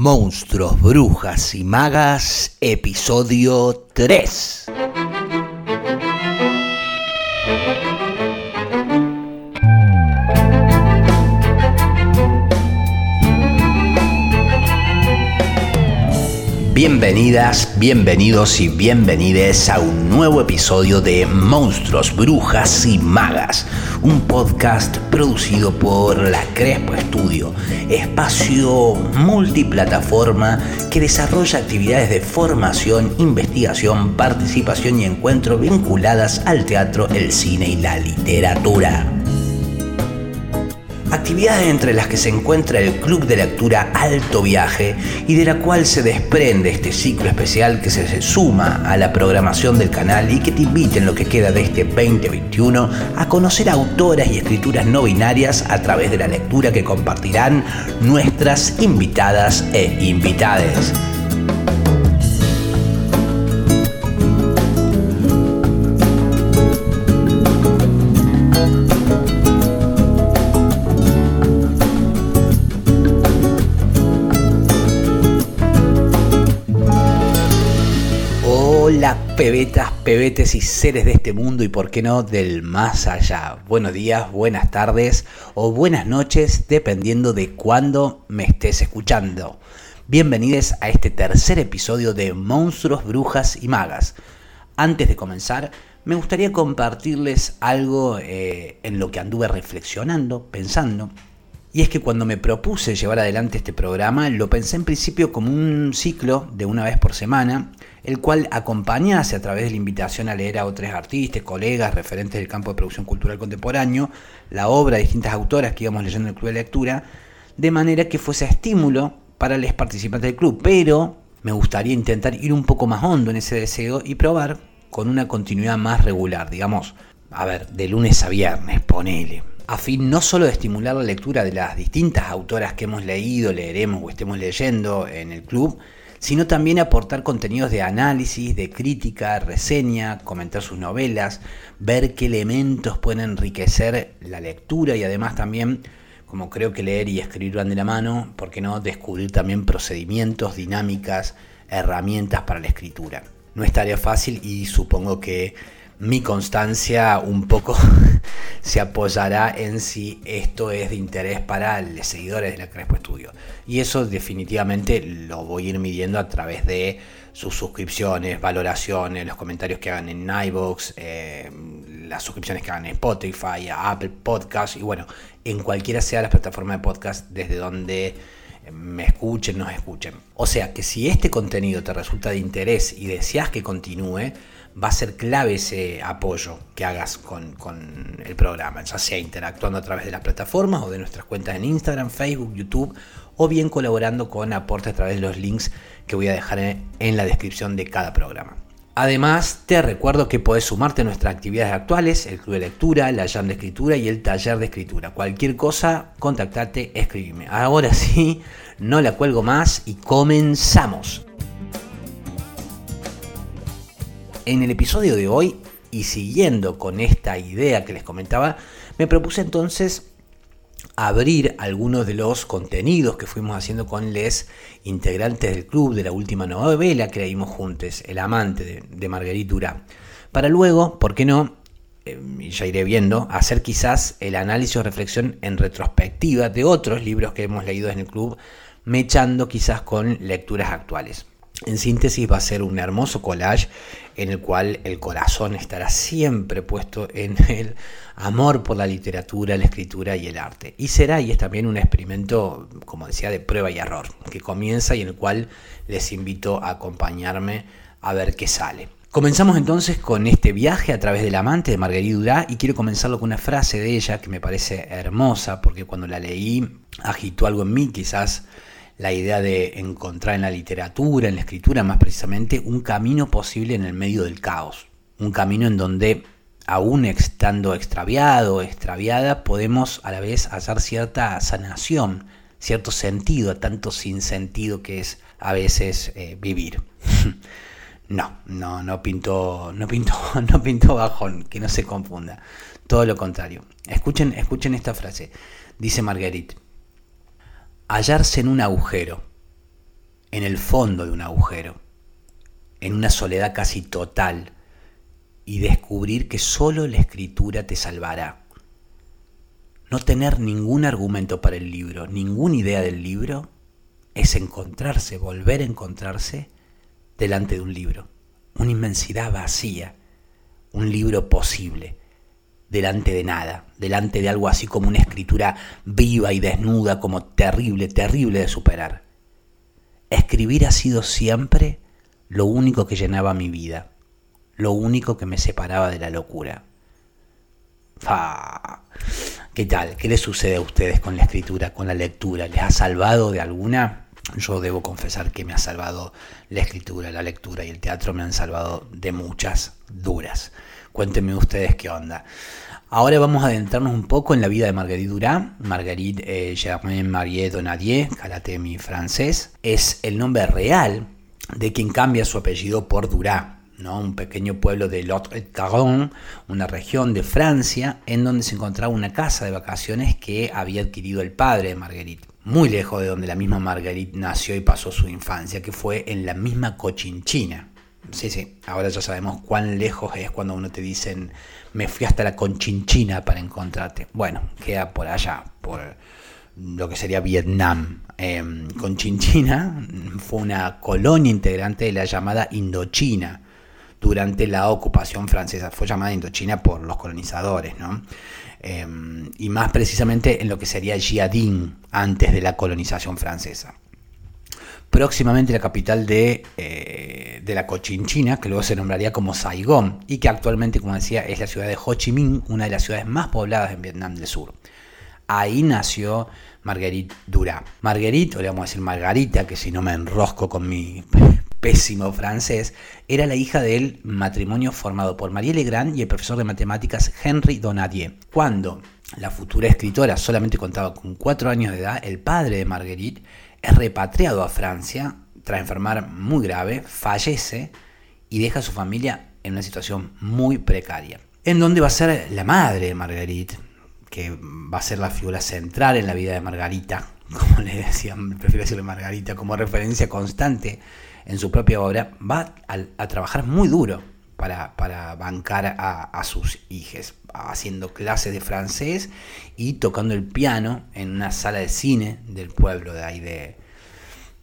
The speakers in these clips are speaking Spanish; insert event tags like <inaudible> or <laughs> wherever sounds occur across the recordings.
Monstruos, Brujas y Magas, episodio 3. Bienvenidas, bienvenidos y bienvenides a un nuevo episodio de Monstruos, Brujas y Magas, un podcast producido por la Crespo Estudio, espacio multiplataforma que desarrolla actividades de formación, investigación, participación y encuentro vinculadas al teatro, el cine y la literatura actividades entre las que se encuentra el Club de Lectura Alto Viaje y de la cual se desprende este ciclo especial que se suma a la programación del canal y que te invita en lo que queda de este 2021 a conocer autoras y escrituras no binarias a través de la lectura que compartirán nuestras invitadas e invitades. Pebetas, pebetes y seres de este mundo y por qué no del más allá. Buenos días, buenas tardes o buenas noches dependiendo de cuándo me estés escuchando. Bienvenidos a este tercer episodio de Monstruos, Brujas y Magas. Antes de comenzar, me gustaría compartirles algo eh, en lo que anduve reflexionando, pensando. Y es que cuando me propuse llevar adelante este programa, lo pensé en principio como un ciclo de una vez por semana el cual acompañase a través de la invitación a leer a otros artistas, colegas, referentes del campo de producción cultural contemporáneo, la obra de distintas autoras que íbamos leyendo en el club de lectura, de manera que fuese estímulo para los participantes del club, pero me gustaría intentar ir un poco más hondo en ese deseo y probar con una continuidad más regular, digamos, a ver, de lunes a viernes, ponele, a fin no solo de estimular la lectura de las distintas autoras que hemos leído, leeremos o estemos leyendo en el club, sino también aportar contenidos de análisis, de crítica, reseña, comentar sus novelas, ver qué elementos pueden enriquecer la lectura y además también, como creo que leer y escribir van de la mano, ¿por qué no descubrir también procedimientos, dinámicas, herramientas para la escritura? No es tarea fácil y supongo que mi constancia un poco <laughs> se apoyará en si esto es de interés para los seguidores de la Crespo Estudio. Y eso definitivamente lo voy a ir midiendo a través de sus suscripciones, valoraciones, los comentarios que hagan en iVoox, eh, las suscripciones que hagan en Spotify, Apple Podcast y bueno, en cualquiera sea las plataformas de podcast desde donde me escuchen, nos escuchen. O sea que si este contenido te resulta de interés y deseas que continúe, va a ser clave ese apoyo que hagas con, el programa, ya sea interactuando a través de las plataformas o de nuestras cuentas en Instagram, Facebook, YouTube, o bien colaborando con aportes a través de los links que voy a dejar en, la descripción de cada programa. Además, te recuerdo que podés sumarte a nuestras actividades actuales, el club de lectura, la jam de escritura y el taller de escritura. Cualquier cosa, contactate, escribime. Ahora sí, no la cuelgo más y comenzamos. En el episodio de hoy, y siguiendo con esta idea que les comentaba, me propuse entonces abrir algunos de los contenidos que fuimos haciendo con les integrantes del club de la última novela que leímos juntos, El amante de, Marguerite Durá. Para luego, ¿por qué no? Eh, ya iré viendo, hacer quizás el análisis o reflexión en retrospectiva de otros libros que hemos leído en el club, mechando quizás con lecturas actuales. En síntesis va a ser un hermoso collage en el cual el corazón estará siempre puesto en el amor por la literatura, la escritura y el arte. Y será y es también un experimento, como decía, de prueba y error, que comienza y en el cual les invito a acompañarme a ver qué sale. Comenzamos entonces con este viaje a través del amante de Marguerite Durá y quiero comenzarlo con una frase de ella que me parece hermosa porque cuando la leí agitó algo en mí, quizás la idea de encontrar en la literatura, en la escritura más precisamente, un camino posible en el medio del caos. Un camino en donde, aún estando extraviado, extraviada, podemos a la vez hallar cierta sanación, cierto sentido, tanto sin sentido que es a veces eh, vivir. <laughs> no, no, no pintó, no pintó, <laughs> no pintó bajón, que no se confunda. Todo lo contrario. Escuchen, escuchen esta frase. Dice Marguerite hallarse en un agujero, en el fondo de un agujero, en una soledad casi total, y descubrir que solo la escritura te salvará. No tener ningún argumento para el libro, ninguna idea del libro, es encontrarse, volver a encontrarse delante de un libro. Una inmensidad vacía, un libro posible, delante de nada, delante de algo así como una escritura viva y desnuda, como terrible, terrible de superar. Escribir ha sido siempre lo único que llenaba mi vida, lo único que me separaba de la locura. ¿Qué tal? ¿Qué les sucede a ustedes con la escritura, con la lectura? ¿Les ha salvado de alguna? Yo debo confesar que me ha salvado la escritura, la lectura y el teatro me han salvado de muchas duras. Cuéntenme ustedes qué onda. Ahora vamos a adentrarnos un poco en la vida de Marguerite Duras. Marguerite eh, Germaine Marie Donadier, mi francés, es el nombre real de quien cambia su apellido por Duras. ¿no? un pequeño pueblo de Lot-et-Garonne, una región de Francia, en donde se encontraba una casa de vacaciones que había adquirido el padre de Marguerite, muy lejos de donde la misma Marguerite nació y pasó su infancia, que fue en la misma Cochinchina, Sí, sí, ahora ya sabemos cuán lejos es cuando uno te dicen, me fui hasta la Conchinchina para encontrarte. Bueno, queda por allá, por lo que sería Vietnam. Eh, Conchinchina fue una colonia integrante de la llamada Indochina durante la ocupación francesa. Fue llamada Indochina por los colonizadores, ¿no? Em, y más precisamente en lo que sería Jiading antes de la colonización francesa próximamente la capital de, eh, de, la Cochinchina, que luego se nombraría como Saigón, y que actualmente, como decía, es la ciudad de Ho Chi Minh, una de las ciudades más pobladas en Vietnam del Sur. Ahí nació Marguerite Durá. Marguerite, o le vamos a decir Margarita, que si no me enrosco con mi <laughs> pésimo francés, era la hija del matrimonio formado por Marie Legrand y el profesor de matemáticas Henry Donadier. Cuando la futura escritora solamente contaba con cuatro años de edad, el padre de Marguerite es repatriado a Francia tras enfermar muy grave, fallece y deja a su familia en una situación muy precaria. En donde va a ser la madre de Marguerite, que va a ser la figura central en la vida de Margarita, <laughs> como le decían, prefiero decirle Margarita, como referencia constante en su propia obra, va a, trabajar muy duro para, bancar a, sus hijos, haciendo clases de francés y tocando el piano en una sala de cine del pueblo de ahí de,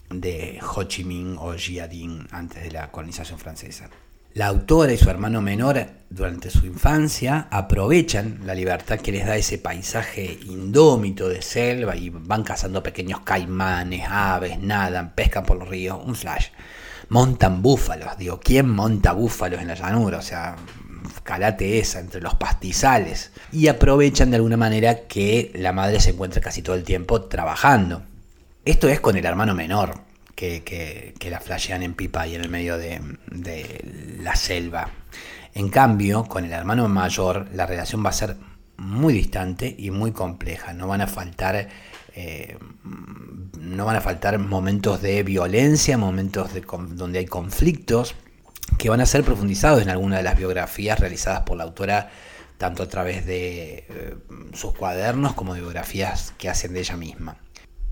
de Ho Chi Minh o Jiading antes de la colonización francesa. La autora y su hermano menor durante su infancia aprovechan la libertad que les da ese paisaje indómito de selva y van cazando pequeños caimanes, aves, nadan, pescan por los ríos, un flash. Montan búfalos, digo, ¿quién monta búfalos en la llanura? O sea, calate esa entre los pastizales. Y aprovechan de alguna manera que la madre se encuentra casi todo el tiempo trabajando. Esto es con el hermano menor, que, la flashean en pipa y en el medio de, la selva. En cambio, con el hermano mayor, la relación va a ser muy distante y muy compleja. No van a faltar. Eh, no van a faltar momentos de violencia, momentos de, donde hay conflictos, que van a ser profundizados en alguna de las biografías realizadas por la autora, tanto a través de eh, sus cuadernos como de biografías que hacen de ella misma.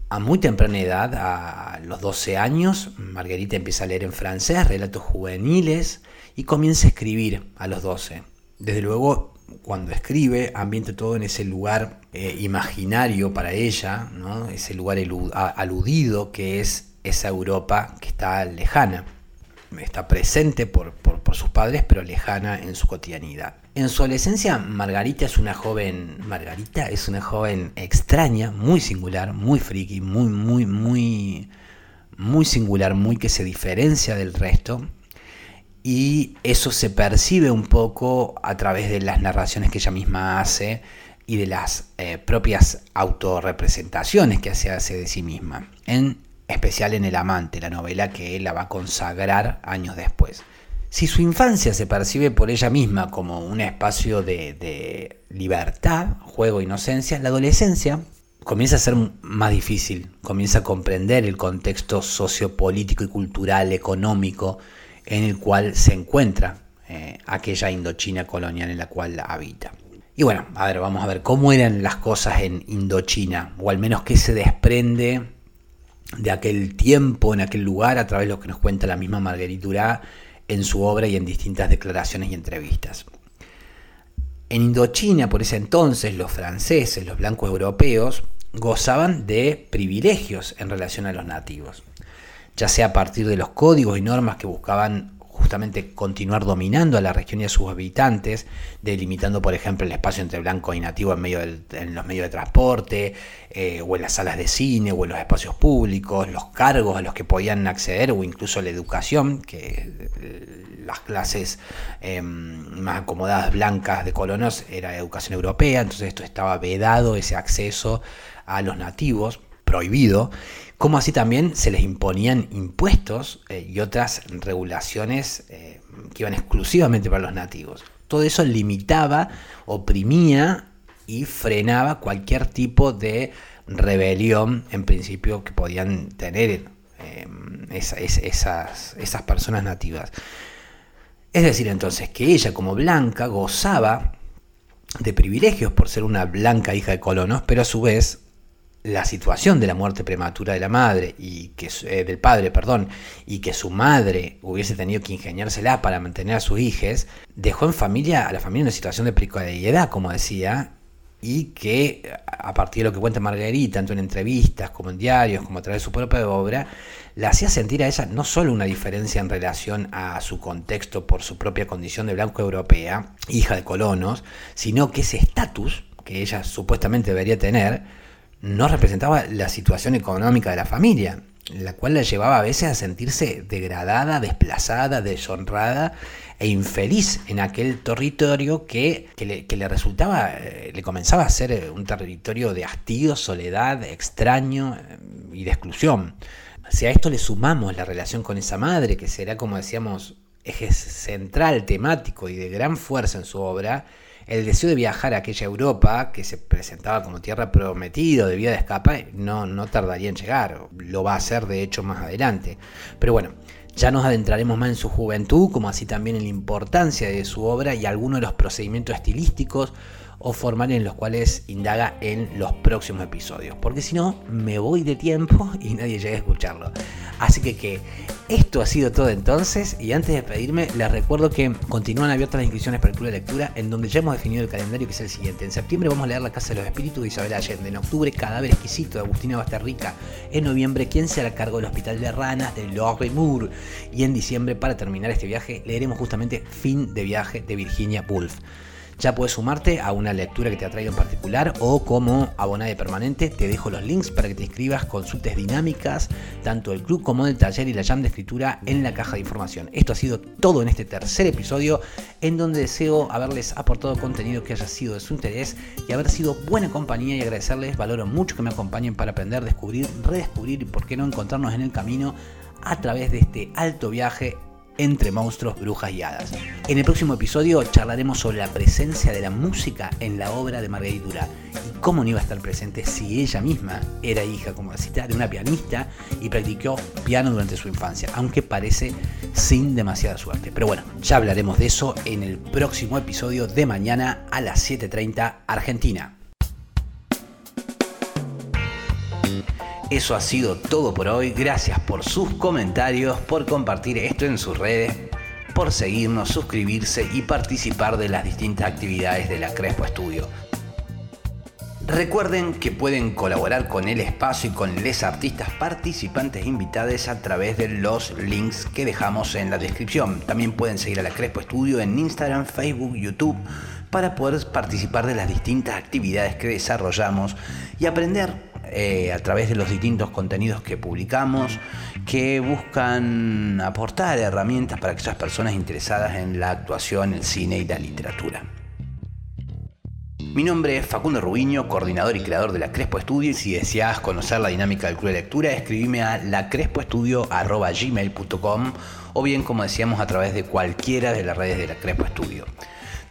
A muy temprana edad, a los 12 años, Margarita empieza a leer en francés relatos juveniles y comienza a escribir a los 12. Desde luego, cuando escribe, ambienta todo en ese lugar eh, imaginario para ella, ¿no? ese lugar aludido que es esa Europa que está lejana. Está presente por, por sus padres, pero lejana en su cotidianidad. En su adolescencia, Margarita es una joven. Margarita es una joven extraña, muy singular, muy friki, muy, muy, muy. muy singular, muy que se diferencia del resto. Y eso se percibe un poco a través de las narraciones que ella misma hace y de las eh, propias autorrepresentaciones que se hace de sí misma. En especial en El Amante, la novela que la va a consagrar años después. Si su infancia se percibe por ella misma como un espacio de, libertad, juego, inocencia, la adolescencia comienza a ser más difícil, comienza a comprender el contexto sociopolítico y cultural, económico en el cual se encuentra eh, aquella Indochina colonial en la cual habita. Y bueno, a ver, vamos a ver cómo eran las cosas en Indochina, o al menos qué se desprende de aquel tiempo, en aquel lugar, a través de lo que nos cuenta la misma Marguerite en su obra y en distintas declaraciones y entrevistas. En Indochina, por ese entonces, los franceses, los blancos europeos, gozaban de privilegios en relación a los nativos, ya sea a partir de los códigos y normas que buscaban justamente continuar dominando a la región y a sus habitantes, delimitando, por ejemplo, el espacio entre blanco y nativo en, medio en los medios de transporte, eh, o en las salas de cine, o en los espacios públicos, los cargos a los que podían acceder, o incluso la educación, que eh, las clases em, más acomodadas blancas de colonos era educación europea, entonces esto estaba vedado, ese acceso a los nativos, prohibido como así también se les imponían impuestos eh, y otras regulaciones eh, que iban exclusivamente para los nativos. Todo eso limitaba, oprimía y frenaba cualquier tipo de rebelión, en principio, que podían tener eh, esas, esas personas nativas. Es decir, entonces, que ella como blanca gozaba de privilegios por ser una blanca hija de colonos, pero a su vez la situación de la muerte prematura de la madre y que eh, del padre, perdón, y que su madre hubiese tenido que ingeniársela para mantener a sus hijos, dejó en familia a la familia en una situación de precariedad, como decía, y que a partir de lo que cuenta Margarita, tanto en entrevistas como en diarios, como a través de su propia obra, le hacía sentir a ella no solo una diferencia en relación a su contexto por su propia condición de blanco europea, hija de colonos, sino que ese estatus que ella supuestamente debería tener, no representaba la situación económica de la familia, la cual la llevaba a veces a sentirse degradada, desplazada, deshonrada e infeliz en aquel territorio que, le, resultaba, eh, le comenzaba a ser eh, un territorio de hastío, soledad, extraño eh, y de exclusión. Si a esto le sumamos la relación con esa madre, que será, como decíamos, eje central, temático y de gran fuerza en su obra, el deseo de viajar a aquella Europa que se presentaba como tierra prometida, de vía de escape, no, no tardaría en llegar, lo va a hacer de hecho más adelante. Pero bueno, ya nos adentraremos más en su juventud, como así también en la importancia de su obra y algunos de los procedimientos estilísticos o formales en los cuales indaga en los próximos episodios. Porque si no, me voy de tiempo y nadie llega a escucharlo. Así que, esto ha sido todo entonces. Y antes de despedirme, les recuerdo que continúan abiertas las inscripciones para el Club de Lectura, en donde ya hemos definido el calendario que es el siguiente. En septiembre vamos a leer La Casa de los Espíritus de Isabel Allende. En octubre, Cadáver Exquisito de Agustina Basterrica. En noviembre, ¿Quién se hará cargo del Hospital de Ranas de Lord Moore. Y en diciembre, para terminar este viaje, leeremos justamente Fin de Viaje de Virginia Woolf. Ya puedes sumarte a una lectura que te atraiga en particular o como abonado permanente. Te dejo los links para que te inscribas, consultes dinámicas, tanto del club como del taller y la jam de escritura en la caja de información. Esto ha sido todo en este tercer episodio en donde deseo haberles aportado contenido que haya sido de su interés y haber sido buena compañía y agradecerles. Valoro mucho que me acompañen para aprender, descubrir, redescubrir y por qué no encontrarnos en el camino a través de este alto viaje entre monstruos, brujas y hadas. En el próximo episodio charlaremos sobre la presencia de la música en la obra de Marguerite Duras y cómo no iba a estar presente si ella misma era hija, como decía, de una pianista y practicó piano durante su infancia, aunque parece sin demasiada suerte. Pero bueno, ya hablaremos de eso en el próximo episodio de mañana a las 7.30 Argentina. Eso ha sido todo por hoy. Gracias por sus comentarios, por compartir esto en sus redes, por seguirnos, suscribirse y participar de las distintas actividades de la Crespo Estudio. Recuerden que pueden colaborar con el espacio y con les artistas participantes invitados a través de los links que dejamos en la descripción. También pueden seguir a la Crespo Estudio en Instagram, Facebook, YouTube para poder participar de las distintas actividades que desarrollamos y aprender eh, a través de los distintos contenidos que publicamos, que buscan aportar herramientas para aquellas personas interesadas en la actuación, el cine y la literatura. Mi nombre es Facundo Rubiño, coordinador y creador de la Crespo Estudio y si deseas conocer la dinámica del club de lectura, escribime a lacrespoestudio.gmail.com o bien, como decíamos, a través de cualquiera de las redes de la Crespo Estudio.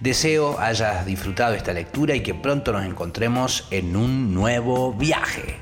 Deseo hayas disfrutado esta lectura y que pronto nos encontremos en un nuevo viaje.